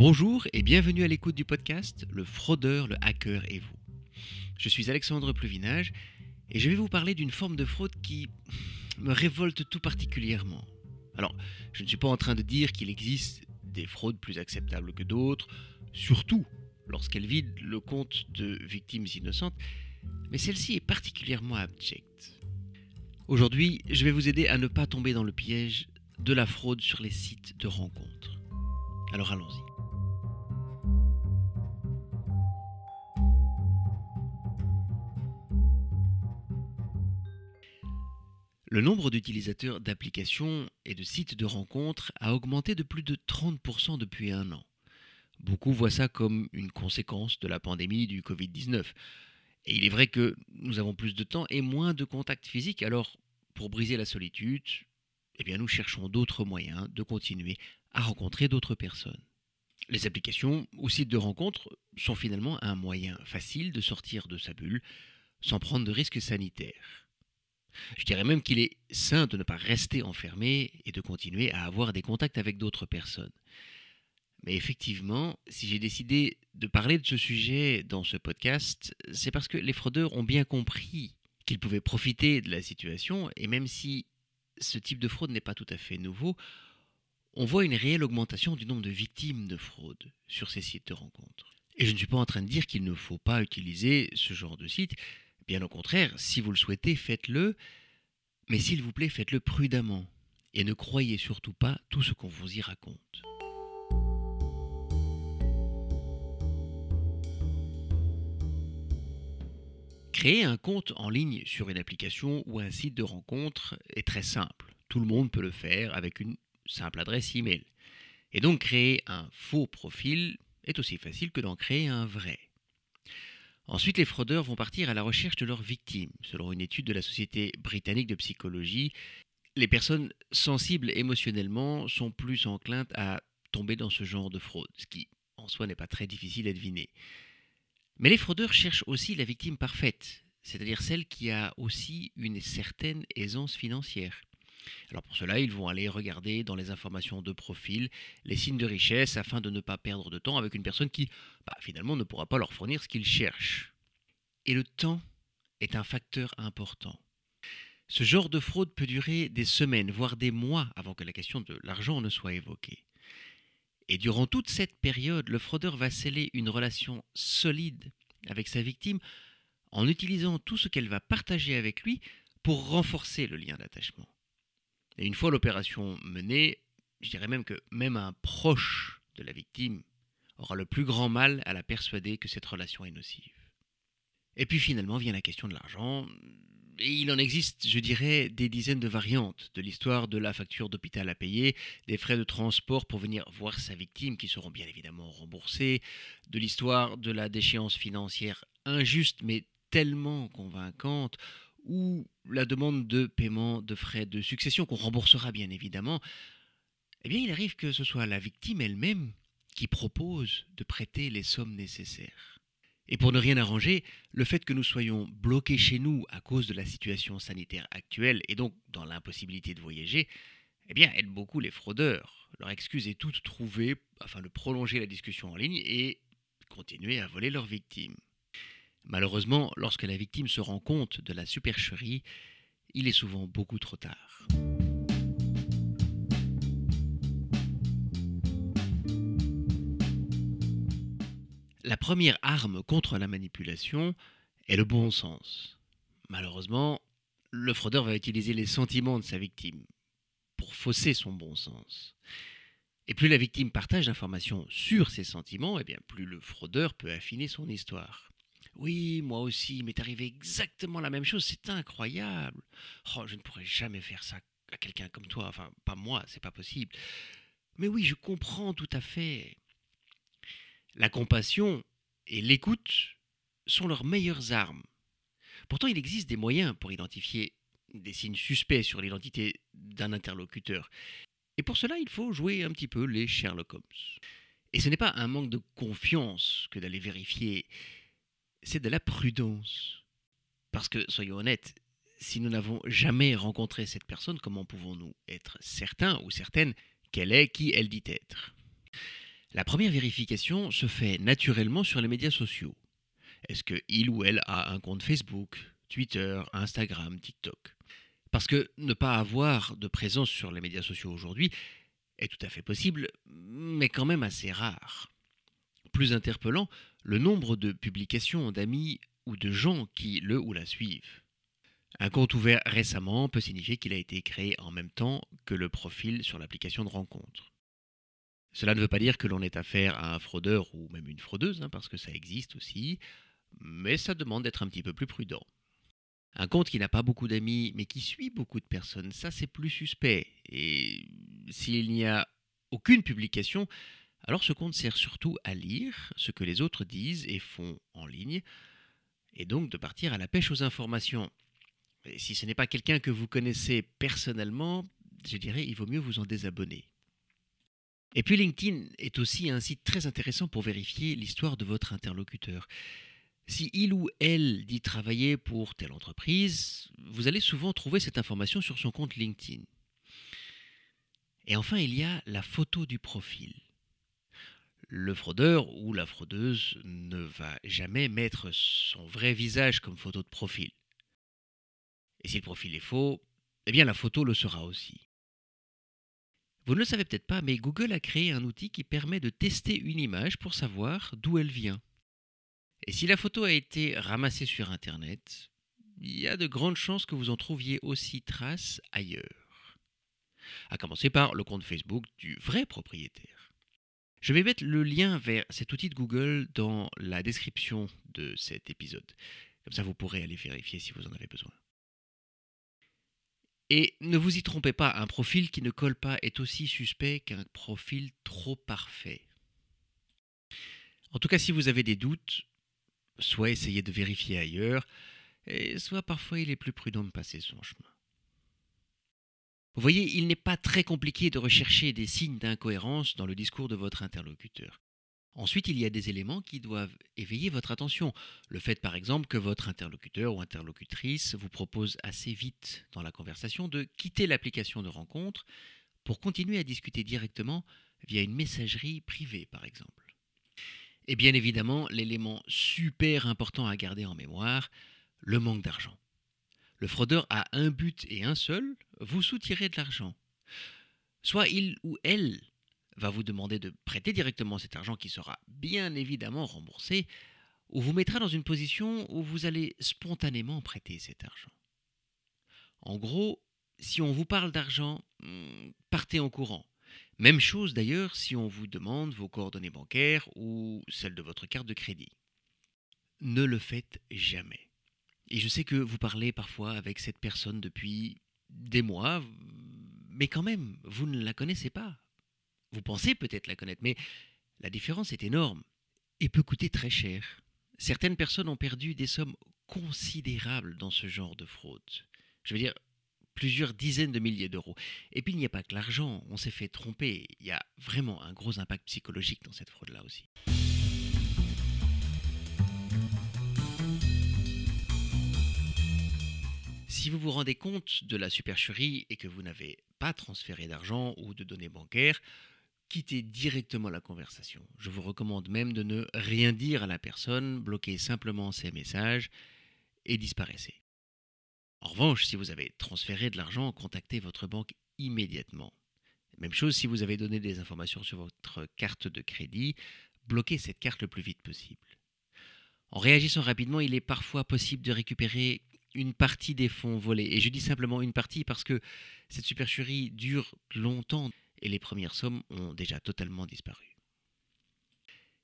Bonjour et bienvenue à l'écoute du podcast Le fraudeur, le hacker et vous. Je suis Alexandre Pluvinage et je vais vous parler d'une forme de fraude qui me révolte tout particulièrement. Alors, je ne suis pas en train de dire qu'il existe des fraudes plus acceptables que d'autres, surtout lorsqu'elles vident le compte de victimes innocentes, mais celle-ci est particulièrement abjecte. Aujourd'hui, je vais vous aider à ne pas tomber dans le piège de la fraude sur les sites de rencontres. Alors allons-y. Le nombre d'utilisateurs d'applications et de sites de rencontres a augmenté de plus de 30% depuis un an. Beaucoup voient ça comme une conséquence de la pandémie du Covid-19. Et il est vrai que nous avons plus de temps et moins de contacts physiques, alors pour briser la solitude, eh bien nous cherchons d'autres moyens de continuer à rencontrer d'autres personnes. Les applications ou sites de rencontres sont finalement un moyen facile de sortir de sa bulle sans prendre de risques sanitaires. Je dirais même qu'il est sain de ne pas rester enfermé et de continuer à avoir des contacts avec d'autres personnes. Mais effectivement, si j'ai décidé de parler de ce sujet dans ce podcast, c'est parce que les fraudeurs ont bien compris qu'ils pouvaient profiter de la situation, et même si ce type de fraude n'est pas tout à fait nouveau, on voit une réelle augmentation du nombre de victimes de fraude sur ces sites de rencontres. Et je ne suis pas en train de dire qu'il ne faut pas utiliser ce genre de site, Bien au contraire, si vous le souhaitez, faites-le, mais s'il vous plaît, faites-le prudemment, et ne croyez surtout pas tout ce qu'on vous y raconte. Créer un compte en ligne sur une application ou un site de rencontre est très simple. Tout le monde peut le faire avec une simple adresse email. Et donc créer un faux profil est aussi facile que d'en créer un vrai. Ensuite, les fraudeurs vont partir à la recherche de leurs victimes. Selon une étude de la Société britannique de psychologie, les personnes sensibles émotionnellement sont plus enclines à tomber dans ce genre de fraude, ce qui en soi n'est pas très difficile à deviner. Mais les fraudeurs cherchent aussi la victime parfaite, c'est-à-dire celle qui a aussi une certaine aisance financière. Alors pour cela, ils vont aller regarder dans les informations de profil les signes de richesse afin de ne pas perdre de temps avec une personne qui bah, finalement ne pourra pas leur fournir ce qu'ils cherchent. Et le temps est un facteur important. Ce genre de fraude peut durer des semaines, voire des mois avant que la question de l'argent ne soit évoquée. Et durant toute cette période, le fraudeur va sceller une relation solide avec sa victime en utilisant tout ce qu'elle va partager avec lui pour renforcer le lien d'attachement. Et une fois l'opération menée, je dirais même que même un proche de la victime aura le plus grand mal à la persuader que cette relation est nocive. Et puis finalement vient la question de l'argent. Et il en existe, je dirais, des dizaines de variantes de l'histoire de la facture d'hôpital à payer, des frais de transport pour venir voir sa victime qui seront bien évidemment remboursés, de l'histoire de la déchéance financière injuste mais tellement convaincante, ou la demande de paiement de frais de succession qu'on remboursera bien évidemment, eh bien il arrive que ce soit la victime elle-même qui propose de prêter les sommes nécessaires. Et pour ne rien arranger, le fait que nous soyons bloqués chez nous à cause de la situation sanitaire actuelle et donc dans l'impossibilité de voyager, eh bien aide beaucoup les fraudeurs. Leur excuse est toute trouvée afin de prolonger la discussion en ligne et continuer à voler leurs victimes. Malheureusement, lorsque la victime se rend compte de la supercherie, il est souvent beaucoup trop tard. La première arme contre la manipulation est le bon sens. Malheureusement, le fraudeur va utiliser les sentiments de sa victime pour fausser son bon sens. Et plus la victime partage d'informations sur ses sentiments, et eh bien plus le fraudeur peut affiner son histoire. Oui, moi aussi, il m'est arrivé exactement la même chose, c'est incroyable. Oh, je ne pourrais jamais faire ça à quelqu'un comme toi, enfin, pas moi, c'est pas possible. Mais oui, je comprends tout à fait. La compassion et l'écoute sont leurs meilleures armes. Pourtant, il existe des moyens pour identifier des signes suspects sur l'identité d'un interlocuteur. Et pour cela, il faut jouer un petit peu les Sherlock Holmes. Et ce n'est pas un manque de confiance que d'aller vérifier c'est de la prudence. Parce que, soyons honnêtes, si nous n'avons jamais rencontré cette personne, comment pouvons-nous être certains ou certaines qu'elle est qui elle dit être? La première vérification se fait naturellement sur les médias sociaux. Est-ce que il ou elle a un compte Facebook, Twitter, Instagram, TikTok? Parce que ne pas avoir de présence sur les médias sociaux aujourd'hui est tout à fait possible, mais quand même assez rare. Plus interpellant, le nombre de publications d'amis ou de gens qui le ou la suivent. Un compte ouvert récemment peut signifier qu'il a été créé en même temps que le profil sur l'application de rencontre. Cela ne veut pas dire que l'on est affaire à un fraudeur ou même une fraudeuse, hein, parce que ça existe aussi, mais ça demande d'être un petit peu plus prudent. Un compte qui n'a pas beaucoup d'amis, mais qui suit beaucoup de personnes, ça c'est plus suspect. Et s'il n'y a aucune publication, alors ce compte sert surtout à lire ce que les autres disent et font en ligne, et donc de partir à la pêche aux informations. Et si ce n'est pas quelqu'un que vous connaissez personnellement, je dirais il vaut mieux vous en désabonner. Et puis LinkedIn est aussi un site très intéressant pour vérifier l'histoire de votre interlocuteur. Si il ou elle dit travailler pour telle entreprise, vous allez souvent trouver cette information sur son compte LinkedIn. Et enfin, il y a la photo du profil. Le fraudeur ou la fraudeuse ne va jamais mettre son vrai visage comme photo de profil. Et si le profil est faux, eh bien la photo le sera aussi. Vous ne le savez peut-être pas, mais Google a créé un outil qui permet de tester une image pour savoir d'où elle vient. Et si la photo a été ramassée sur Internet, il y a de grandes chances que vous en trouviez aussi trace ailleurs. À commencer par le compte Facebook du vrai propriétaire. Je vais mettre le lien vers cet outil de Google dans la description de cet épisode. Comme ça, vous pourrez aller vérifier si vous en avez besoin. Et ne vous y trompez pas, un profil qui ne colle pas est aussi suspect qu'un profil trop parfait. En tout cas, si vous avez des doutes, soit essayez de vérifier ailleurs, soit parfois il est plus prudent de passer son chemin. Vous voyez, il n'est pas très compliqué de rechercher des signes d'incohérence dans le discours de votre interlocuteur. Ensuite, il y a des éléments qui doivent éveiller votre attention. Le fait, par exemple, que votre interlocuteur ou interlocutrice vous propose assez vite dans la conversation de quitter l'application de rencontre pour continuer à discuter directement via une messagerie privée, par exemple. Et bien évidemment, l'élément super important à garder en mémoire, le manque d'argent. Le fraudeur a un but et un seul, vous soutirer de l'argent. Soit il ou elle va vous demander de prêter directement cet argent qui sera bien évidemment remboursé, ou vous mettra dans une position où vous allez spontanément prêter cet argent. En gros, si on vous parle d'argent, hmm, partez en courant. Même chose d'ailleurs si on vous demande vos coordonnées bancaires ou celles de votre carte de crédit. Ne le faites jamais. Et je sais que vous parlez parfois avec cette personne depuis des mois, mais quand même, vous ne la connaissez pas. Vous pensez peut-être la connaître, mais la différence est énorme et peut coûter très cher. Certaines personnes ont perdu des sommes considérables dans ce genre de fraude. Je veux dire, plusieurs dizaines de milliers d'euros. Et puis il n'y a pas que l'argent, on s'est fait tromper, il y a vraiment un gros impact psychologique dans cette fraude-là aussi. Si vous vous rendez compte de la supercherie et que vous n'avez pas transféré d'argent ou de données bancaires, quittez directement la conversation. Je vous recommande même de ne rien dire à la personne, bloquez simplement ses messages et disparaissez. En revanche, si vous avez transféré de l'argent, contactez votre banque immédiatement. Même chose si vous avez donné des informations sur votre carte de crédit, bloquez cette carte le plus vite possible. En réagissant rapidement, il est parfois possible de récupérer une partie des fonds volés. Et je dis simplement une partie parce que cette supercherie dure longtemps et les premières sommes ont déjà totalement disparu.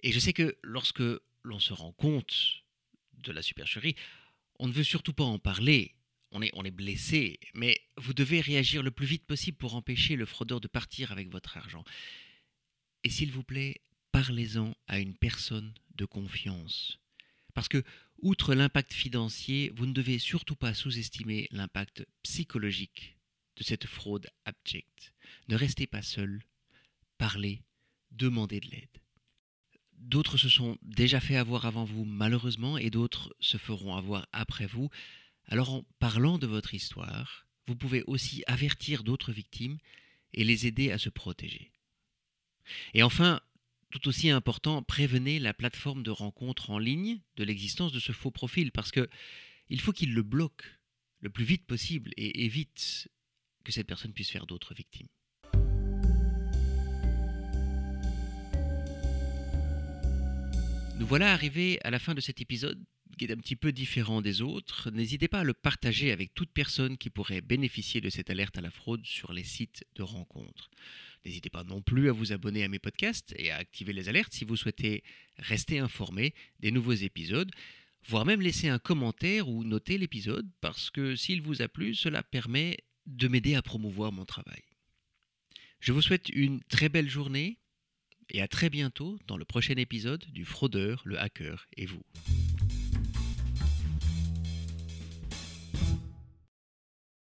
Et je sais que lorsque l'on se rend compte de la supercherie, on ne veut surtout pas en parler, on est, on est blessé, mais vous devez réagir le plus vite possible pour empêcher le fraudeur de partir avec votre argent. Et s'il vous plaît, parlez-en à une personne de confiance. Parce que, outre l'impact financier, vous ne devez surtout pas sous-estimer l'impact psychologique de cette fraude abjecte. Ne restez pas seul, parlez, demandez de l'aide. D'autres se sont déjà fait avoir avant vous, malheureusement, et d'autres se feront avoir après vous. Alors en parlant de votre histoire, vous pouvez aussi avertir d'autres victimes et les aider à se protéger. Et enfin, tout aussi important, prévenez la plateforme de rencontre en ligne de l'existence de ce faux profil parce que il faut qu'il le bloque le plus vite possible et évite que cette personne puisse faire d'autres victimes. Nous voilà arrivés à la fin de cet épisode qui est un petit peu différent des autres. N'hésitez pas à le partager avec toute personne qui pourrait bénéficier de cette alerte à la fraude sur les sites de rencontres. N'hésitez pas non plus à vous abonner à mes podcasts et à activer les alertes si vous souhaitez rester informé des nouveaux épisodes, voire même laisser un commentaire ou noter l'épisode, parce que s'il vous a plu, cela permet de m'aider à promouvoir mon travail. Je vous souhaite une très belle journée et à très bientôt dans le prochain épisode du Fraudeur, le hacker et vous.